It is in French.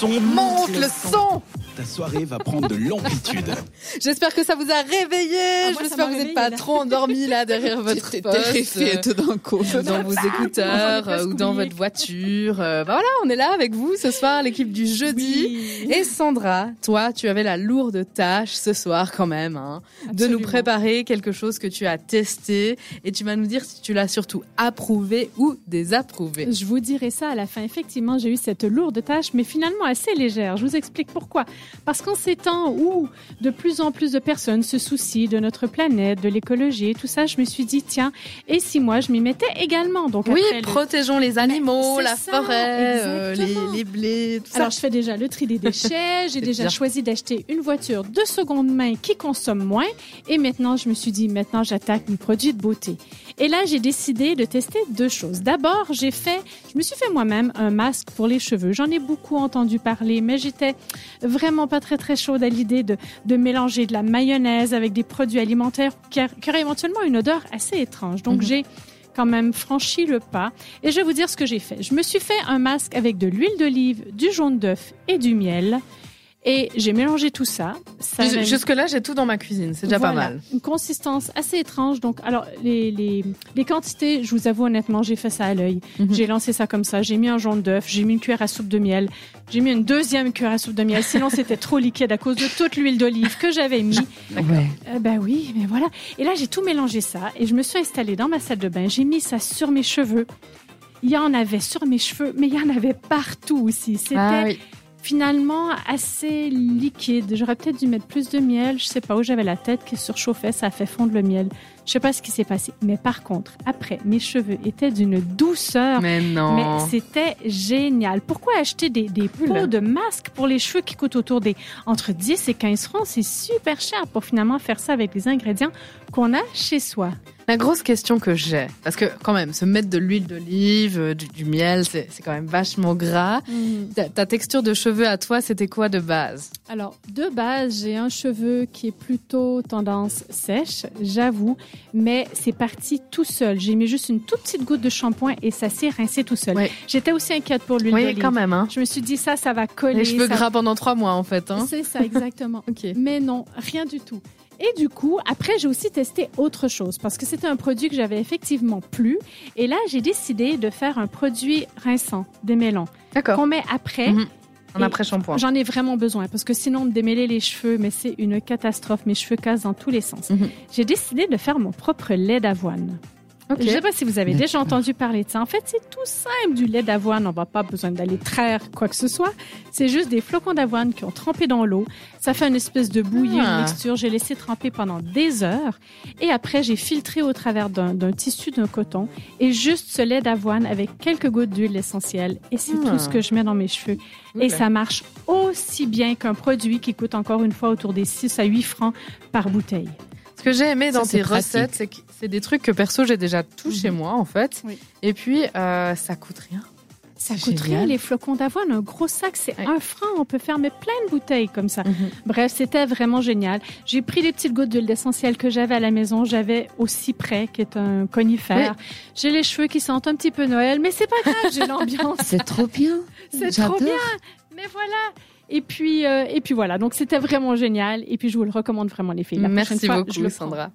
On monte le son Ta soirée va prendre de l'amplitude. J'espère que ça vous a réveillé. Ah, J'espère que vous n'êtes pas là. trop endormi là derrière votre poste, terrifiée tout d'un coup. euh, dans vos écouteurs ai euh, ou dans votre voiture. Euh, bah voilà, on est là avec vous ce soir, l'équipe du jeudi. Et Sandra, toi, tu avais la lourde tâche ce soir quand même, hein, de nous préparer quelque chose que tu as testé et tu vas nous dire si tu l'as surtout approuvé ou désapprouvé. Je vous dirai ça à la fin. Effectivement, j'ai eu cette lourde tâche, mais finalement assez légère. Je vous explique pourquoi. Parce qu'en ces temps où de plus en plus de personnes se soucient de notre planète, de l'écologie et tout ça, je me suis dit, tiens, et si moi je m'y mettais également? Donc Oui, après protégeons les animaux, c'est la ça, forêt, euh, les, les blés, tout ça. Alors, je fais déjà le tri des déchets. J'ai déjà choisi d'acheter une voiture de seconde main qui consomme moins. Et maintenant, je me suis dit, maintenant, j'attaque mes produits de beauté. Et là, j'ai décidé de tester deux choses. D'abord, j'ai fait, je me suis fait moi-même un masque pour les cheveux. J'en ai beaucoup entendu parler, mais j'étais vraiment pas très, très chaude à l'idée de, de mélanger de la mayonnaise avec des produits alimentaires qui, auraient éventuellement une odeur assez étrange. Donc, Mhm. j'ai quand même franchi le pas. Et je vais vous dire ce que j'ai fait. Je me suis fait un masque avec de l'huile d'olive, du jaune d'œuf et du miel. Et j'ai mélangé tout ça. ça Jus- avait- Jusque-là, j'ai tout dans ma cuisine. C'est déjà pas mal. Une consistance assez étrange. Donc, alors, les, les, les quantités, je vous avoue honnêtement, j'ai fait ça à l'œil. Mhm. J'ai lancé ça comme ça. J'ai mis un jaune d'œuf, j'ai mis une cuillère à soupe de miel, j'ai mis une deuxième cuillère à soupe de miel. Sinon, c'était trop liquide à cause de toute l'huile d'olive que j'avais mis. Euh, ben oui, mais voilà. Et là, j'ai tout mélangé ça et je me suis installée dans ma salle de bain. J'ai mis ça sur mes cheveux. Il y en avait sur mes cheveux, mais il y en avait partout aussi. C'était Ah oui. Finalement assez liquide. J'aurais peut-être dû mettre plus de miel. Je sais pas où j'avais la tête qui surchauffait, ça a fait fondre le miel. Je sais pas ce qui s'est passé. Mais par contre, après, mes cheveux étaient d'une douceur. Mais non. Mais c'était génial. Pourquoi acheter des, des pots de masques pour les cheveux qui coûtent autour des entre 10 et 15 francs? C'est super cher pour finalement faire ça avec les ingrédients qu'on a chez soi. La grosse question que j'ai, parce que quand même, se mettre de l'huile d'olive, euh, du, du miel, c'est quand même vachement gras. Ta, ta texture de cheveux à toi, c'était quoi de base? Alors, de base, j'ai un cheveu qui est plutôt tendance sèche, j'avoue, mais c'est parti tout seul. J'ai mis juste une toute petite goutte de shampoing et ça s'est rincé tout seul. J'étais aussi inquiète pour l'huile Oui, d'olive. quand même. Hein. Je me suis dit, ça, ça va coller. Les cheveux ça- gras pendant trois mois, en fait. Hein. C'est ça, exactement. Ok. Mais non, rien du tout. Et du coup, après, j'ai aussi testé autre chose parce que c'était un produit que j'avais effectivement plu. Et là, j'ai décidé de faire un produit rinçant, démêlant, D'accord. qu'on met après. Mhm. En Et après-shampoing. J'en ai vraiment besoin parce que sinon, de démêler les cheveux, mais c'est une catastrophe. Mes cheveux cassent dans tous les sens. Mhm. J'ai décidé de faire mon propre lait d'avoine. Je ne sais pas si vous avez déjà entendu parler de ça. En fait, c'est tout simple du lait d'avoine. On va pas besoin d'aller traire quoi que ce soit. C'est juste des flocons d'avoine qui ont trempé dans l'eau. Ça fait une espèce de bouillie, Ah. une mixture. J'ai laissé tremper pendant des heures. Et après, j'ai filtré au travers d'un tissu, d'un coton. Et juste ce lait d'avoine avec quelques gouttes d'huile essentielle. Et c'est Ah. tout ce que je mets dans mes cheveux. Et ça marche aussi bien qu'un produit qui coûte encore une fois autour des 6 à 8 francs par bouteille. Ce que j'ai aimé dans tes pratique. recettes, c'est que c'est des trucs que perso j'ai déjà tout Mhm. chez moi en fait. Oui. Et puis euh, ça coûte rien. Ça coûte rien, les flocons d'avoine. Un gros sac, c'est Ouais. un franc. On peut faire mais plein de bouteilles comme ça. Bref, c'était vraiment génial. J'ai pris les petites gouttes d'huile d'essentiel que j'avais à la maison. J'avais au cyprès, qui est un conifère. J'ai les cheveux qui sentent un petit peu Noël, mais c'est pas grave, j'ai l'ambiance. C'est trop bien. C'est trop bien. Mais voilà. Et puis, euh, et puis voilà. Donc, c'était vraiment génial. Et puis, je vous le recommande vraiment, les filles. La Merci prochaine fois, beaucoup je le. Sandra.